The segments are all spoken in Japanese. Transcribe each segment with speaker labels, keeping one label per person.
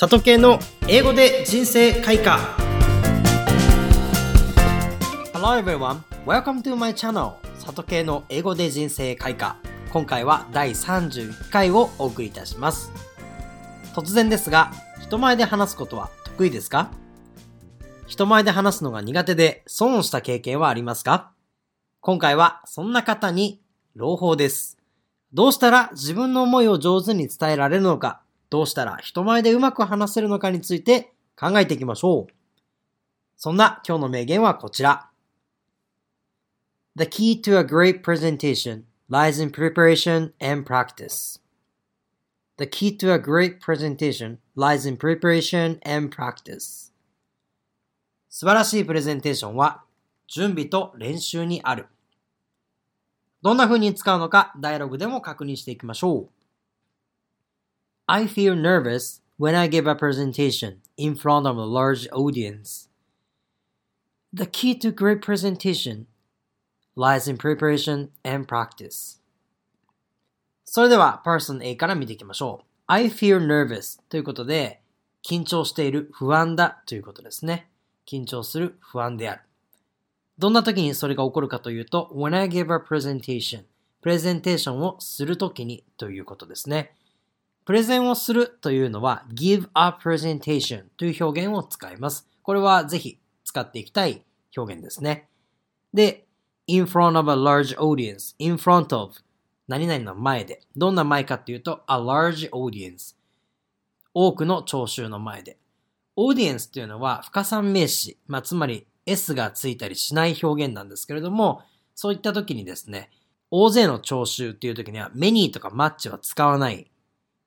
Speaker 1: 里系の英語で人生開花。Hello everyone, welcome to my channel 里系の英語で人生開花。今回は第31回をお送りいたします。突然ですが人前で話すことは得意ですか？人前で話すのが苦手で損をした経験はありますか？今回はそんな方に朗報です。どうしたら自分の思いを上手に伝えられるのか、どうしたら人前でうまく話せるのかについて考えていきましょう。そんな今日の名言はこちら。The key to a great presentation lies in preparation and practice. The key to a great presentation lies in preparation and practice. 素晴らしいプレゼンテーションは準備と練習にある。どんな風に使うのか、ダイアログでも確認していきましょう。I feel nervous when I give a presentation in front of a large audience. The key to great presentation lies in preparation and practice. それでは、person A から見ていきましょう。I feel nervous ということで、緊張している、不安だということですね。緊張する、不安である。どんな時にそれが起こるかというと、when I give a presentation プレゼンテーションをするときにということですね。プレゼンをするというのは give a presentation という表現を使います。これはぜひ使っていきたい表現ですね。で、in front of a large audience, in front of 何々の前で。どんな前かっていうと a large audience 多くの聴衆の前で。オーディエンスというのは深算名詞、まあ、つまり S がついたりしない表現なんですけれども、そういった時にですね、大勢の聴衆っていう時には many とか much は使わない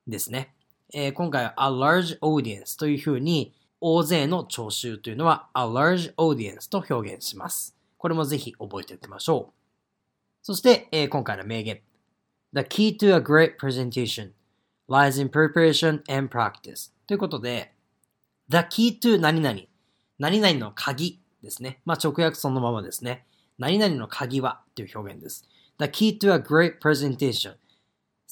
Speaker 1: ですね。えー、今回は a large audience というふうに大勢の聴衆というのは a large audience と表現します。これもぜひ覚えておきましょう。そして、えー、今回の名言。The key to a great presentation lies in preparation and practice ということで、The key to 何々何々の鍵ですね。まあ、直訳そのままですね。何々の鍵はという表現です。The key to a great presentation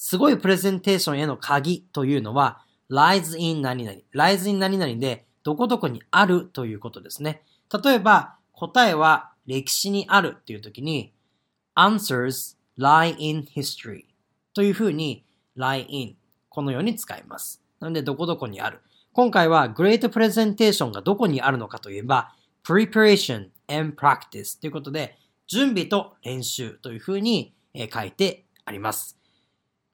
Speaker 1: すごいプレゼンテーションへの鍵というのは lies in 何々 lies in 何々でどこどこにあるということですね。例えば答えは歴史にあるっていう時に answers lie in history というふうに lie in このように使います。なのでどこどこにある。今回は Great Presentation がどこにあるのかといえば Preparation and Practice ということで準備と練習というふうに書いてあります。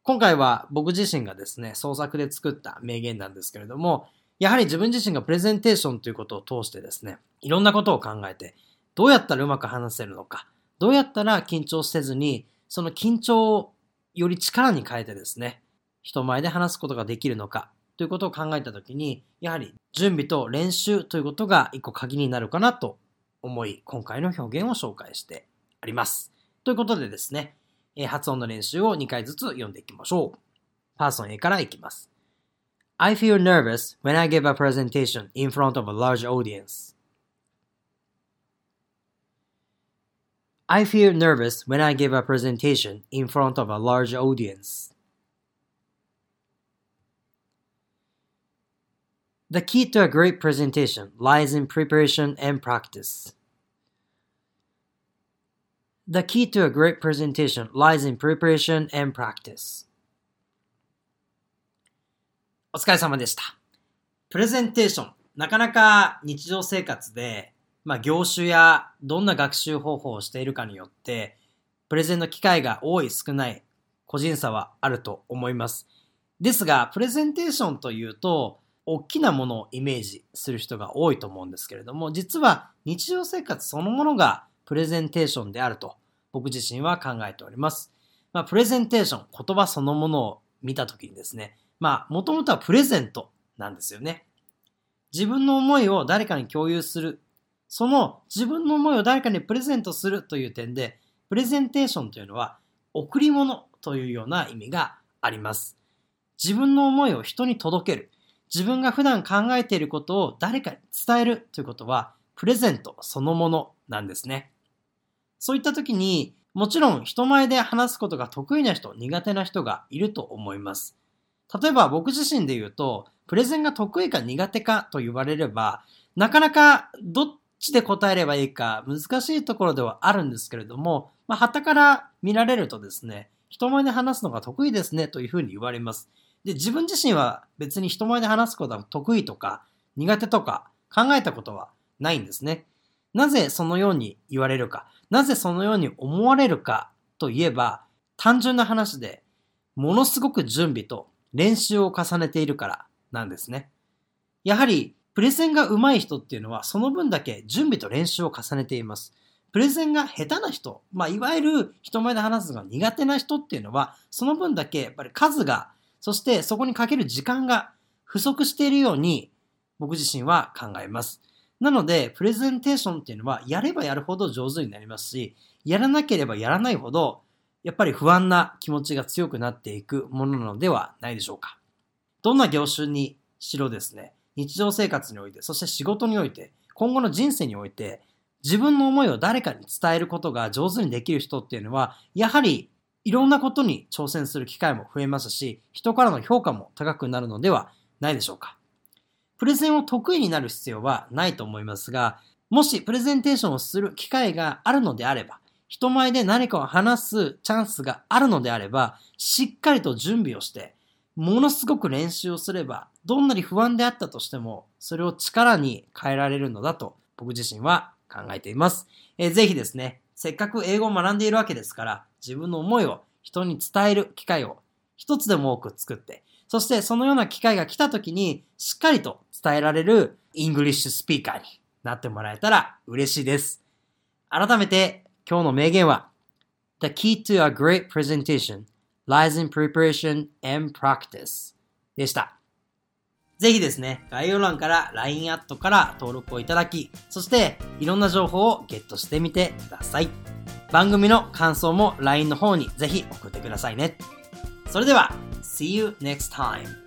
Speaker 1: 今回は僕自身がですね、創作で作った名言なんですけれども、やはり自分自身がプレゼンテーションということを通してですね、いろんなことを考えて、どうやったらうまく話せるのか、どうやったら緊張せずに、その緊張をより力に変えてですね、人前で話すことができるのか、ということを考えたときに、やはり準備と練習ということが一個鍵になるかなと思い、今回の表現を紹介してあります。ということでですね、発音の練習を2回ずつ読んでいきましょう。パーソン A からいきます。I feel nervous when I give a presentation in front of a large audience. I feel nervous when I give a presentation in front of a large audience. The key to a great presentation lies in preparation and practice. The key to a great presentation lies in preparation and practice. お疲れ様でした。プレゼンテーション。なかなか日常生活で、まあ、業種やどんな学習方法をしているかによって、プレゼンの機会が多い少ない個人差はあると思います。ですが、プレゼンテーションというと、大きなものをイメージする人が多いと思うんですけれども、実は日常生活そのものがプレゼンテーションであると僕自身は考えております。まあ、プレゼンテーション、言葉そのものを見たときにですね、まあ、もともとはプレゼントなんですよね。自分の思いを誰かに共有する。その自分の思いを誰かにプレゼントするという点で、プレゼンテーションというのは贈り物というような意味があります。自分の思いを人に届ける。自分が普段考えていることを誰かに伝えるということは、プレゼントそのものなんですね。そういった時に、もちろん人前で話すことが得意な人、苦手な人がいると思います。例えば僕自身で言うと、プレゼンが得意か苦手かと言われれば、なかなかどっちで答えればいいか難しいところではあるんですけれども、まあ、旗から見られるとですね、人前で話すのが得意ですねというふうに言われます。で、自分自身は別に人前で話すことは得意とか苦手とか考えたことはないんですね。なぜそのように言われるか、なぜそのように思われるかといえば、単純な話で、ものすごく準備と練習を重ねているからなんですね。やはり、プレゼンが上手い人っていうのは、その分だけ準備と練習を重ねています。プレゼンが下手な人、まあ、いわゆる人前で話すのが苦手な人っていうのは、その分だけやっぱり数が、そしてそこにかける時間が不足しているように、僕自身は考えます。なので、プレゼンテーションっていうのは、やればやるほど上手になりますし、やらなければやらないほど、やっぱり不安な気持ちが強くなっていくものなのではないでしょうか。どんな業種にしろですね、日常生活において、そして仕事において、今後の人生において、自分の思いを誰かに伝えることが上手にできる人っていうのは、やはりいろんなことに挑戦する機会も増えますし、人からの評価も高くなるのではないでしょうか。プレゼンを得意になる必要はないと思いますが、もしプレゼンテーションをする機会があるのであれば、人前で何かを話すチャンスがあるのであれば、しっかりと準備をして、ものすごく練習をすれば、どんなに不安であったとしても、それを力に変えられるのだと僕自身は考えています。えー、ぜひですね、せっかく英語を学んでいるわけですから、自分の思いを人に伝える機会を一つでも多く作って、そしてそのような機会が来た時にしっかりと伝えられる English speaker になってもらえたら嬉しいです。改めて今日の名言は The key to a great presentation lies in preparation and practice でした。ぜひですね、概要欄から LINE アットから登録をいただき、そしていろんな情報をゲットしてみてください。番組の感想も LINE の方にぜひ送ってくださいね。それでは See you next time.